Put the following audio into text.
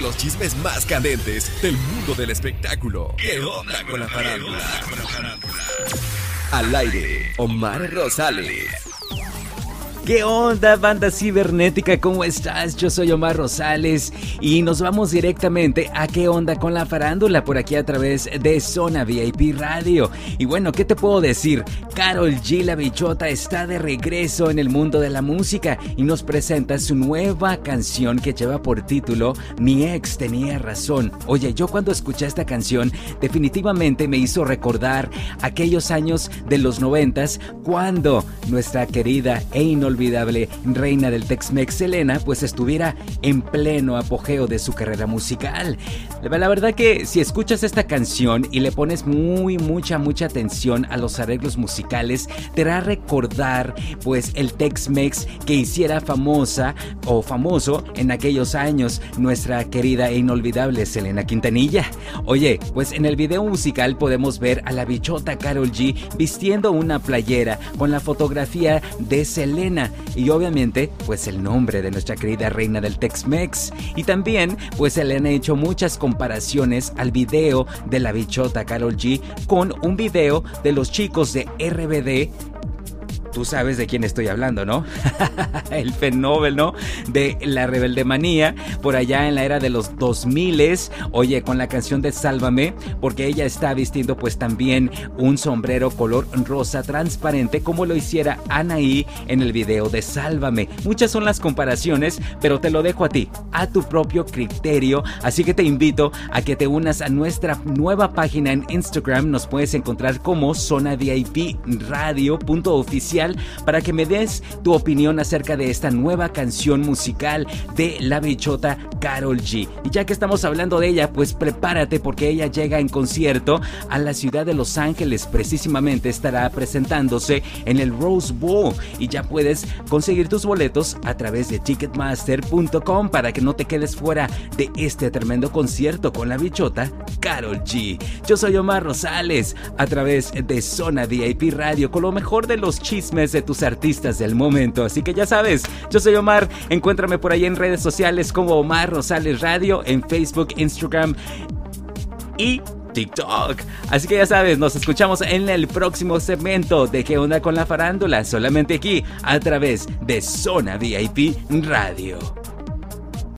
Los chismes más candentes del mundo del espectáculo. ¿Qué onda con la farándula? Al aire, Omar Rosales. ¿Qué onda, banda cibernética? ¿Cómo estás? Yo soy Omar Rosales y nos vamos directamente a qué onda con la farándula por aquí a través de Zona VIP Radio. Y bueno, ¿qué te puedo decir? Carol G, la bichota, está de regreso en el mundo de la música y nos presenta su nueva canción que lleva por título Mi ex tenía razón. Oye, yo cuando escuché esta canción definitivamente me hizo recordar aquellos años de los noventas cuando nuestra querida e olvidable reina del Tex-Mex Selena pues estuviera en pleno apogeo de su carrera musical. La verdad que si escuchas esta canción y le pones muy mucha mucha atención a los arreglos musicales te hará recordar pues el Tex-Mex que hiciera famosa o famoso en aquellos años nuestra querida e inolvidable Selena Quintanilla. Oye, pues en el video musical podemos ver a la bichota Carol G vistiendo una playera con la fotografía de Selena y obviamente pues el nombre de nuestra querida reina del Tex-Mex. Y también pues se le han hecho muchas comparaciones al video de la bichota Carol G con un video de los chicos de RBD Tú sabes de quién estoy hablando, ¿no? el fenómeno de la rebelde manía por allá en la era de los 2000 oye, con la canción de Sálvame, porque ella está vistiendo pues también un sombrero color rosa transparente como lo hiciera Anaí en el video de Sálvame. Muchas son las comparaciones, pero te lo dejo a ti, a tu propio criterio, así que te invito a que te unas a nuestra nueva página en Instagram, nos puedes encontrar como Zona VIP Para que me des tu opinión acerca de esta nueva canción musical de la bichota Carol G. Y ya que estamos hablando de ella, pues prepárate porque ella llega en concierto a la ciudad de Los Ángeles. Precisamente estará presentándose en el Rose Bowl y ya puedes conseguir tus boletos a través de ticketmaster.com para que no te quedes fuera de este tremendo concierto con la bichota Carol G. Yo soy Omar Rosales a través de Zona VIP Radio con lo mejor de los de tus artistas del momento. Así que ya sabes, yo soy Omar, encuéntrame por ahí en redes sociales como Omar Rosales Radio, en Facebook, Instagram y TikTok. Así que ya sabes, nos escuchamos en el próximo segmento de ¿Qué onda con la farándula? Solamente aquí, a través de Zona VIP Radio.